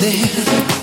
There.